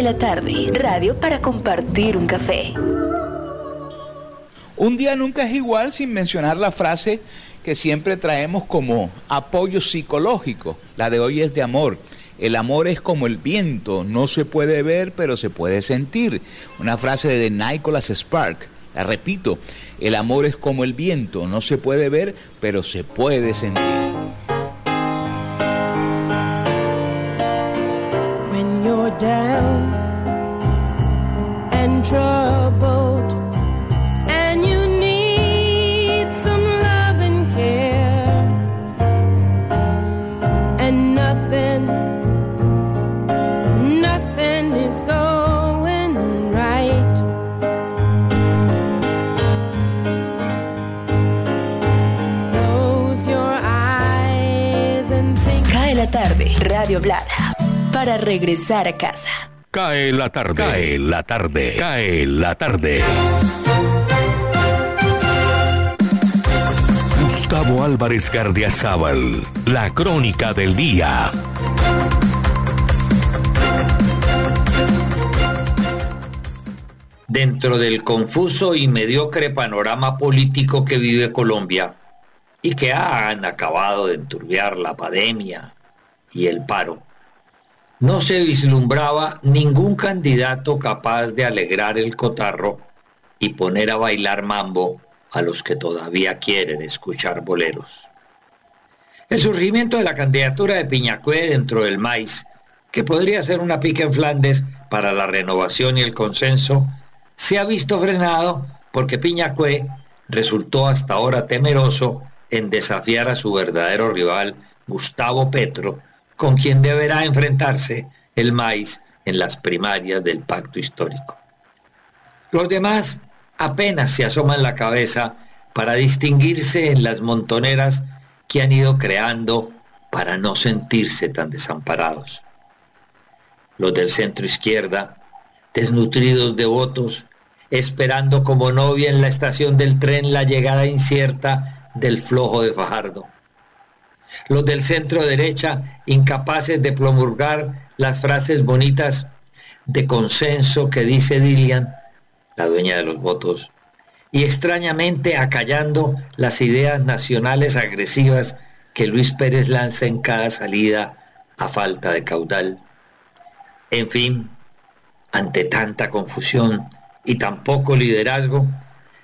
La tarde, radio para compartir un café. Un día nunca es igual sin mencionar la frase que siempre traemos como apoyo psicológico. La de hoy es de amor. El amor es como el viento, no se puede ver, pero se puede sentir. Una frase de Nicholas Spark. La repito, el amor es como el viento, no se puede ver, pero se puede sentir. Troubled and you need some love and care and nothing nothing is going right close your eyes and think Cae la tarde, Radio Blada, para regresar a casa. Cae la tarde. Cae la tarde. Cae la tarde. Gustavo Álvarez Gardiazabal. La crónica del día. Dentro del confuso y mediocre panorama político que vive Colombia y que han acabado de enturbiar la pandemia y el paro, no se vislumbraba ningún candidato capaz de alegrar el cotarro y poner a bailar mambo a los que todavía quieren escuchar boleros. El surgimiento de la candidatura de Piñacue dentro del maíz, que podría ser una pica en Flandes para la renovación y el consenso, se ha visto frenado porque Piñacue resultó hasta ahora temeroso en desafiar a su verdadero rival, Gustavo Petro, con quien deberá enfrentarse el maíz en las primarias del pacto histórico. Los demás apenas se asoman la cabeza para distinguirse en las montoneras que han ido creando para no sentirse tan desamparados. Los del centro izquierda, desnutridos de votos, esperando como novia en la estación del tren la llegada incierta del flojo de Fajardo. Los del centro derecha, incapaces de promulgar las frases bonitas de consenso que dice Dilian, la dueña de los votos, y extrañamente acallando las ideas nacionales agresivas que Luis Pérez lanza en cada salida a falta de caudal. En fin, ante tanta confusión y tan poco liderazgo,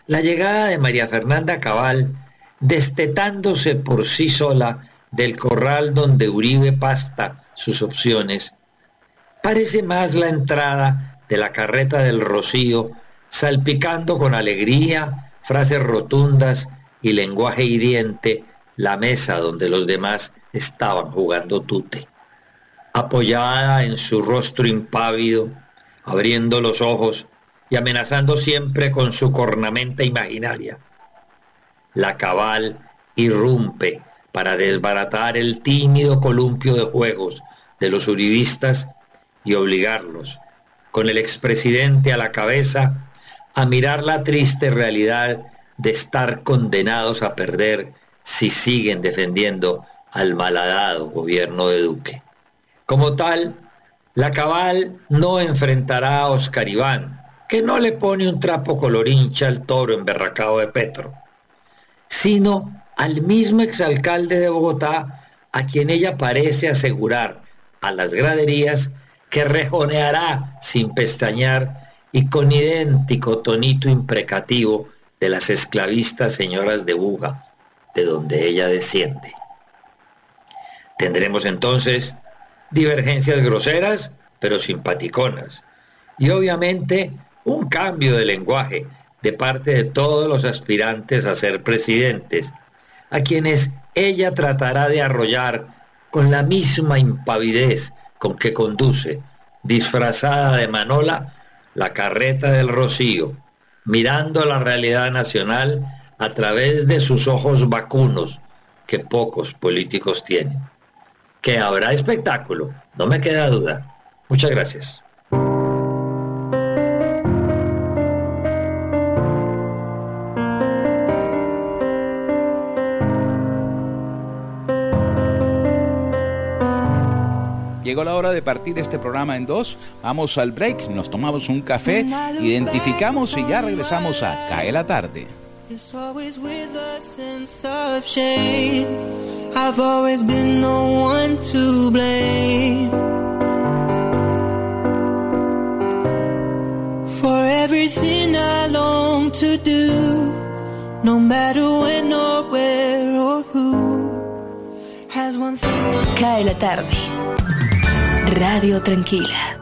la llegada de María Fernanda Cabal, destetándose por sí sola del corral donde Uribe pasta sus opciones, parece más la entrada de la carreta del Rocío, salpicando con alegría, frases rotundas y lenguaje hiriente la mesa donde los demás estaban jugando tute. Apoyada en su rostro impávido, abriendo los ojos y amenazando siempre con su cornamenta imaginaria. La cabal irrumpe para desbaratar el tímido columpio de juegos de los uribistas y obligarlos, con el expresidente a la cabeza, a mirar la triste realidad de estar condenados a perder si siguen defendiendo al malhadado gobierno de Duque. Como tal, la cabal no enfrentará a Oscar Iván, que no le pone un trapo colorincha al toro emberracado de Petro, sino al mismo exalcalde de Bogotá, a quien ella parece asegurar a las graderías que rejoneará sin pestañear y con idéntico tonito imprecativo de las esclavistas señoras de Buga, de donde ella desciende. Tendremos entonces divergencias groseras, pero simpaticonas, y obviamente un cambio de lenguaje de parte de todos los aspirantes a ser presidentes, a quienes ella tratará de arrollar con la misma impavidez con que conduce, disfrazada de manola, la carreta del rocío, mirando la realidad nacional a través de sus ojos vacunos que pocos políticos tienen. Que habrá espectáculo, no me queda duda. Muchas gracias. Llegó la hora de partir este programa en dos. Vamos al break, nos tomamos un café, identificamos y ya regresamos a Cae la tarde. It's always with a sense of shame. I've always been the one to blame. For everything I long to do, no matter when or where or who, has one thing. Cae la tarde. Radio Tranquila.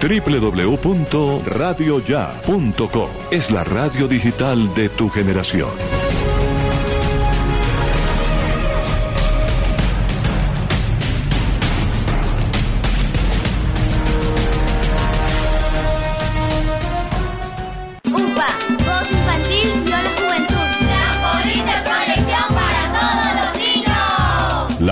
www.radioya.com es la radio digital de tu generación.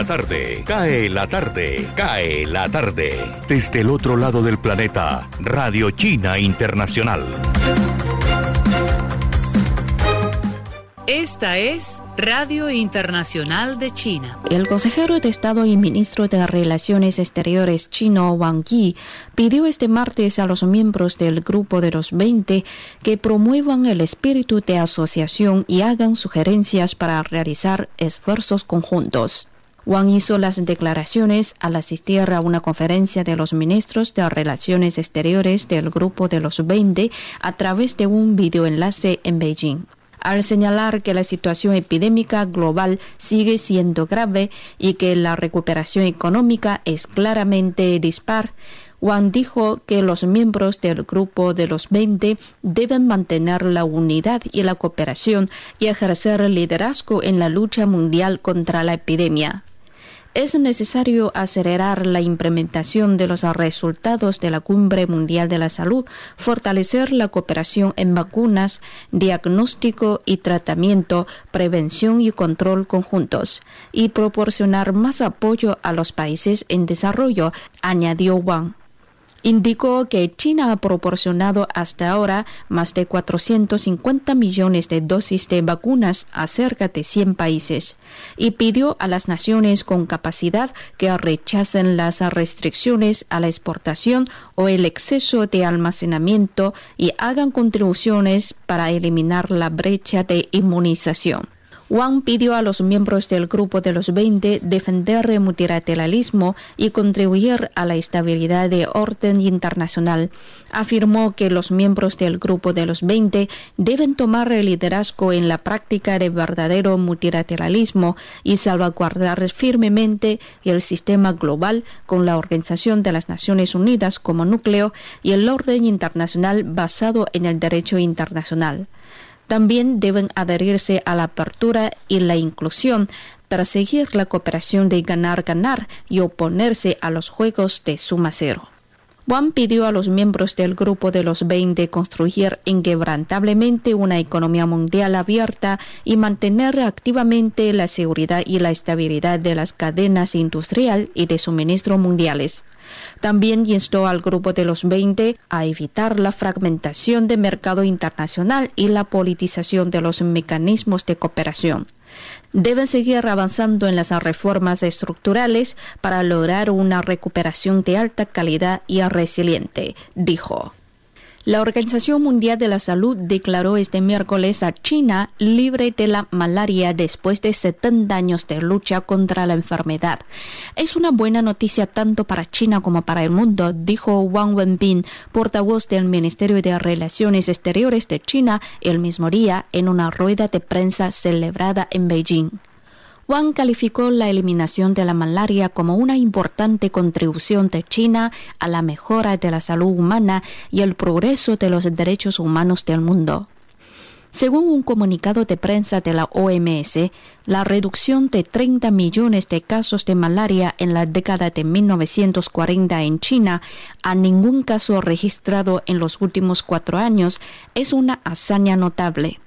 La tarde, cae la tarde, cae la tarde. Desde el otro lado del planeta, Radio China Internacional. Esta es Radio Internacional de China. El consejero de Estado y ministro de Relaciones Exteriores chino Wang Yi pidió este martes a los miembros del Grupo de los 20 que promuevan el espíritu de asociación y hagan sugerencias para realizar esfuerzos conjuntos. Wang hizo las declaraciones al asistir a una conferencia de los ministros de Relaciones Exteriores del Grupo de los 20 a través de un videoenlace en Beijing al señalar que la situación epidémica global sigue siendo grave y que la recuperación económica es claramente dispar. Wang dijo que los miembros del grupo de los 20 deben mantener la unidad y la cooperación y ejercer liderazgo en la lucha mundial contra la epidemia. Es necesario acelerar la implementación de los resultados de la Cumbre Mundial de la Salud, fortalecer la cooperación en vacunas, diagnóstico y tratamiento, prevención y control conjuntos, y proporcionar más apoyo a los países en desarrollo, añadió Wang. Indicó que China ha proporcionado hasta ahora más de 450 millones de dosis de vacunas a cerca de 100 países y pidió a las naciones con capacidad que rechacen las restricciones a la exportación o el exceso de almacenamiento y hagan contribuciones para eliminar la brecha de inmunización. Wang pidió a los miembros del Grupo de los 20 defender el multilateralismo y contribuir a la estabilidad de orden internacional. Afirmó que los miembros del Grupo de los 20 deben tomar el liderazgo en la práctica de verdadero multilateralismo y salvaguardar firmemente el sistema global con la Organización de las Naciones Unidas como núcleo y el orden internacional basado en el derecho internacional también deben adherirse a la apertura y la inclusión, perseguir la cooperación de ganar-ganar y oponerse a los juegos de suma cero. Juan pidió a los miembros del grupo de los 20 construir inquebrantablemente una economía mundial abierta y mantener activamente la seguridad y la estabilidad de las cadenas industrial y de suministro mundiales. También instó al grupo de los 20 a evitar la fragmentación del mercado internacional y la politización de los mecanismos de cooperación deben seguir avanzando en las reformas estructurales para lograr una recuperación de alta calidad y resiliente, dijo. La Organización Mundial de la Salud declaró este miércoles a China libre de la malaria después de 70 años de lucha contra la enfermedad. Es una buena noticia tanto para China como para el mundo, dijo Wang Wenbin, portavoz del Ministerio de Relaciones Exteriores de China, el mismo día en una rueda de prensa celebrada en Beijing. Wang calificó la eliminación de la malaria como una importante contribución de China a la mejora de la salud humana y el progreso de los derechos humanos del mundo. Según un comunicado de prensa de la OMS, la reducción de 30 millones de casos de malaria en la década de 1940 en China a ningún caso registrado en los últimos cuatro años es una hazaña notable.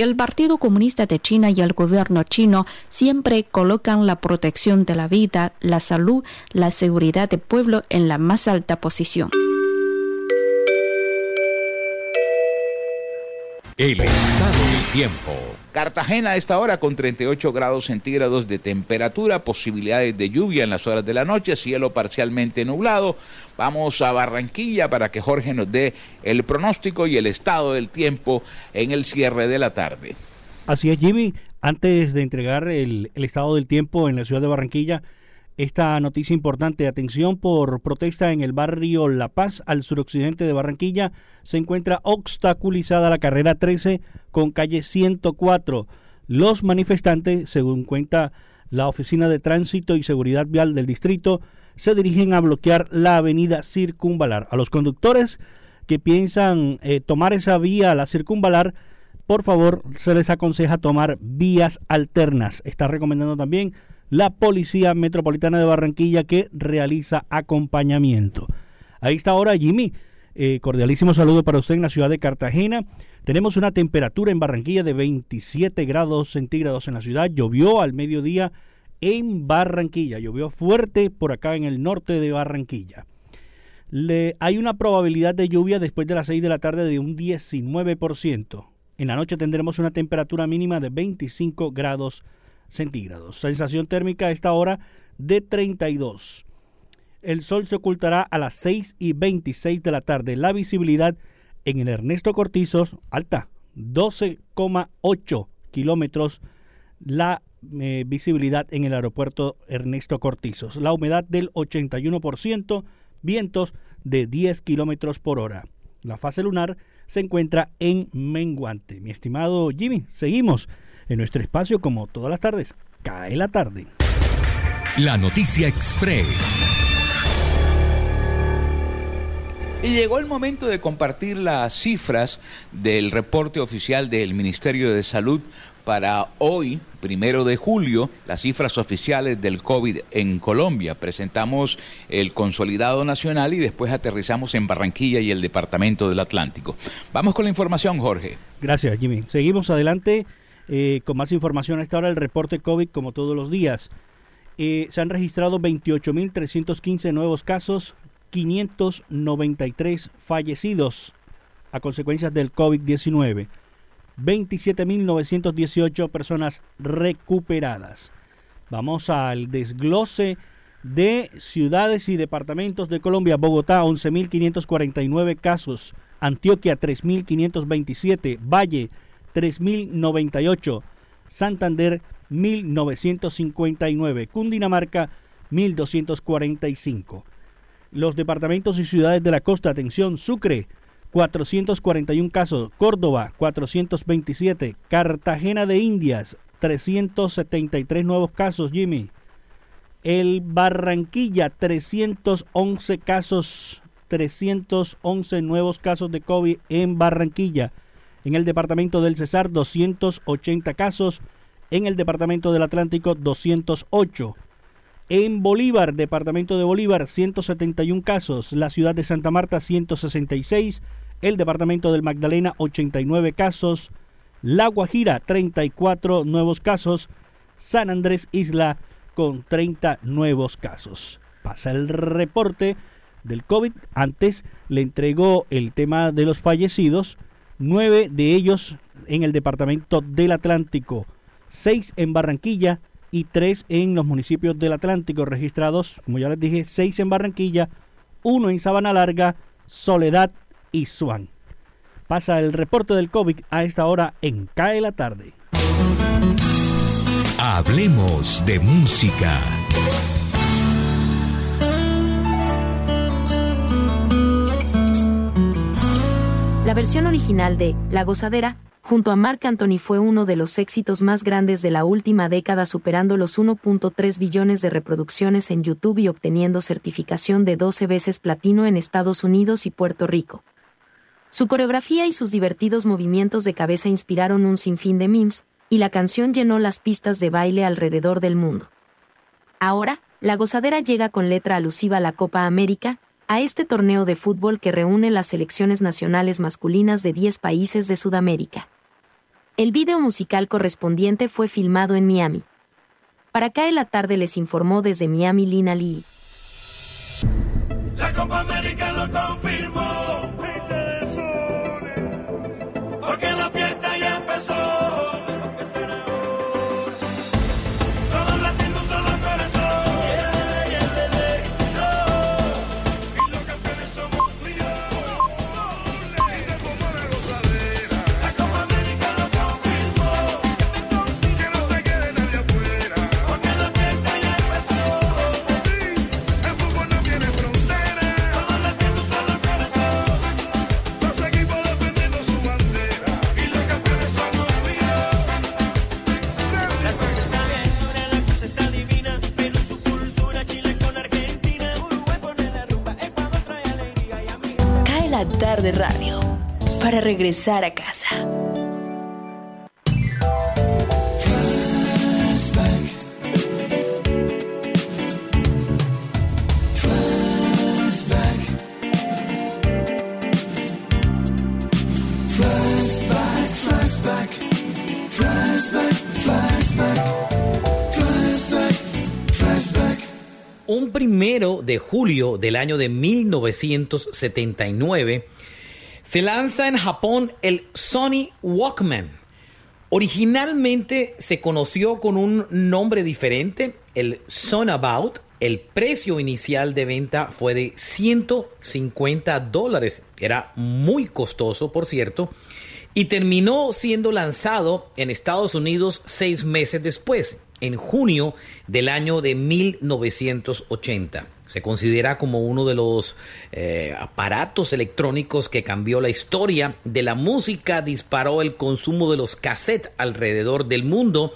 El Partido Comunista de China y el gobierno chino siempre colocan la protección de la vida, la salud, la seguridad del pueblo en la más alta posición. El estado del tiempo. Cartagena a esta hora con 38 grados centígrados de temperatura, posibilidades de lluvia en las horas de la noche, cielo parcialmente nublado. Vamos a Barranquilla para que Jorge nos dé el pronóstico y el estado del tiempo en el cierre de la tarde. Así es, Jimmy. Antes de entregar el, el estado del tiempo en la ciudad de Barranquilla, esta noticia importante, atención por protesta en el barrio La Paz, al suroccidente de Barranquilla, se encuentra obstaculizada la carrera 13 con calle 104. Los manifestantes, según cuenta la Oficina de Tránsito y Seguridad Vial del distrito, se dirigen a bloquear la avenida Circunvalar. A los conductores que piensan eh, tomar esa vía, la Circunvalar, por favor, se les aconseja tomar vías alternas. Está recomendando también la Policía Metropolitana de Barranquilla que realiza acompañamiento. A esta hora, Jimmy, eh, cordialísimo saludo para usted en la ciudad de Cartagena. Tenemos una temperatura en Barranquilla de 27 grados centígrados en la ciudad. Llovió al mediodía en Barranquilla. Llovió fuerte por acá en el norte de Barranquilla. Le, hay una probabilidad de lluvia después de las 6 de la tarde de un 19%. En la noche tendremos una temperatura mínima de 25 grados centígrados. Sensación térmica a esta hora de 32. El sol se ocultará a las 6 y 26 de la tarde. La visibilidad en el Ernesto Cortizos, alta, 12,8 kilómetros. La eh, visibilidad en el aeropuerto Ernesto Cortizos. La humedad del 81%, vientos de 10 kilómetros por hora. La fase lunar se encuentra en menguante. Mi estimado Jimmy, seguimos en nuestro espacio como todas las tardes. Cae la tarde. La noticia express. Y llegó el momento de compartir las cifras del reporte oficial del Ministerio de Salud para hoy, primero de julio, las cifras oficiales del COVID en Colombia. Presentamos el consolidado nacional y después aterrizamos en Barranquilla y el Departamento del Atlántico. Vamos con la información, Jorge. Gracias, Jimmy. Seguimos adelante eh, con más información a esta hora, el reporte COVID como todos los días. Eh, se han registrado 28.315 nuevos casos 593 fallecidos a consecuencias del COVID-19. 27.918 personas recuperadas. Vamos al desglose de ciudades y departamentos de Colombia. Bogotá, 11.549 casos. Antioquia, 3.527. Valle, 3.098. Santander, 1.959. Cundinamarca, 1.245. Los departamentos y ciudades de la costa, atención, Sucre, 441 casos, Córdoba 427, Cartagena de Indias 373 nuevos casos, Jimmy. El Barranquilla 311 casos, 311 nuevos casos de COVID en Barranquilla. En el departamento del Cesar 280 casos, en el departamento del Atlántico 208. En Bolívar, departamento de Bolívar, 171 casos. La ciudad de Santa Marta, 166 el departamento del Magdalena 89 casos, La Guajira 34 nuevos casos, San Andrés Isla con 30 nuevos casos. Pasa el reporte del COVID. Antes le entregó el tema de los fallecidos, nueve de ellos en el departamento del Atlántico, seis en Barranquilla y tres en los municipios del Atlántico registrados, como ya les dije, seis en Barranquilla, uno en Sabana Larga, Soledad y Swan. Pasa el reporte del COVID a esta hora en CAE la tarde. Hablemos de música. La versión original de La Gozadera, junto a Marc Anthony, fue uno de los éxitos más grandes de la última década, superando los 1.3 billones de reproducciones en YouTube y obteniendo certificación de 12 veces platino en Estados Unidos y Puerto Rico. Su coreografía y sus divertidos movimientos de cabeza inspiraron un sinfín de memes, y la canción llenó las pistas de baile alrededor del mundo. Ahora, la gozadera llega con letra alusiva a la Copa América, a este torneo de fútbol que reúne las selecciones nacionales masculinas de 10 países de Sudamérica. El video musical correspondiente fue filmado en Miami. Para caer la tarde les informó desde Miami Lina Lee. La Copa América lo confirmó. Regresar a casa. Un primero de julio del año de 1979 se lanza en Japón el Sony Walkman. Originalmente se conoció con un nombre diferente, el Sonabout. El precio inicial de venta fue de 150 dólares. Era muy costoso, por cierto. Y terminó siendo lanzado en Estados Unidos seis meses después, en junio del año de 1980. Se considera como uno de los eh, aparatos electrónicos que cambió la historia de la música, disparó el consumo de los cassettes alrededor del mundo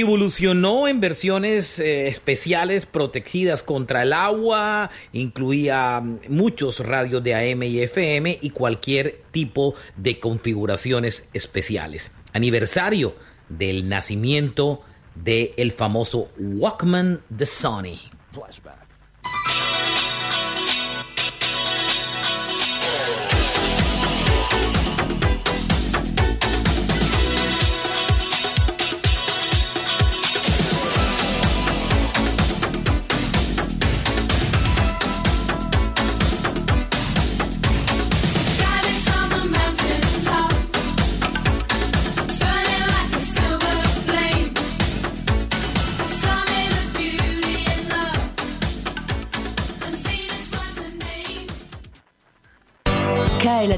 evolucionó en versiones eh, especiales protegidas contra el agua, incluía muchos radios de AM y FM y cualquier tipo de configuraciones especiales. Aniversario del nacimiento del el famoso Walkman de Sony. Flashback.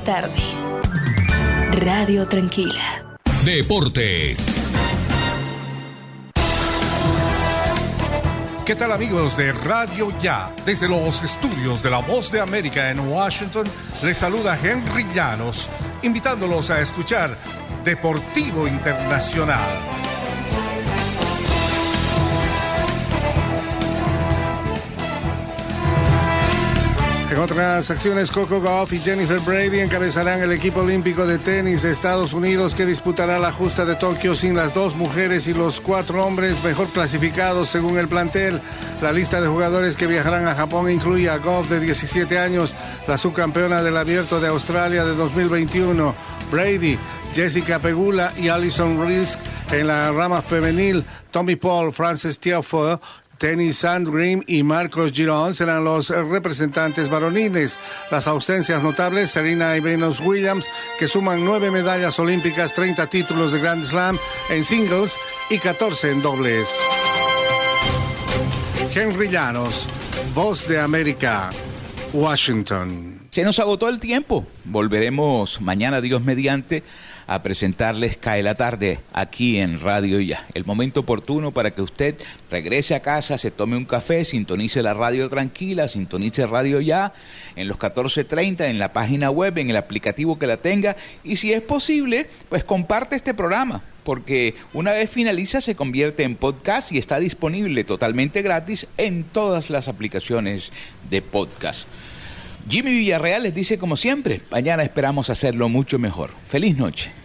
Tarde. Radio Tranquila. Deportes. ¿Qué tal amigos de Radio Ya? Desde los estudios de La Voz de América en Washington, les saluda Henry Llanos, invitándolos a escuchar Deportivo Internacional. En otras acciones, Coco Gauff y Jennifer Brady encabezarán el equipo olímpico de tenis de Estados Unidos que disputará la justa de Tokio sin las dos mujeres y los cuatro hombres mejor clasificados según el plantel. La lista de jugadores que viajarán a Japón incluye a Goff de 17 años, la subcampeona del Abierto de Australia de 2021, Brady, Jessica Pegula y Alison Risk en la rama femenil, Tommy Paul, Frances Tiafoe, Tennis Sandgrim y Marcos Girón serán los representantes varoniles. Las ausencias notables, Serena y Venus Williams, que suman nueve medallas olímpicas, 30 títulos de Grand Slam en singles y 14 en dobles. Henry Llanos, Voz de América, Washington. Se nos agotó el tiempo. Volveremos mañana, Dios mediante, a presentarles Cae la tarde aquí en Radio Ya. El momento oportuno para que usted regrese a casa, se tome un café, sintonice la radio tranquila, sintonice Radio Ya en los 14.30, en la página web, en el aplicativo que la tenga. Y si es posible, pues comparte este programa porque una vez finaliza se convierte en podcast y está disponible totalmente gratis en todas las aplicaciones de podcast. Jimmy Villarreal les dice como siempre, mañana esperamos hacerlo mucho mejor. Feliz noche.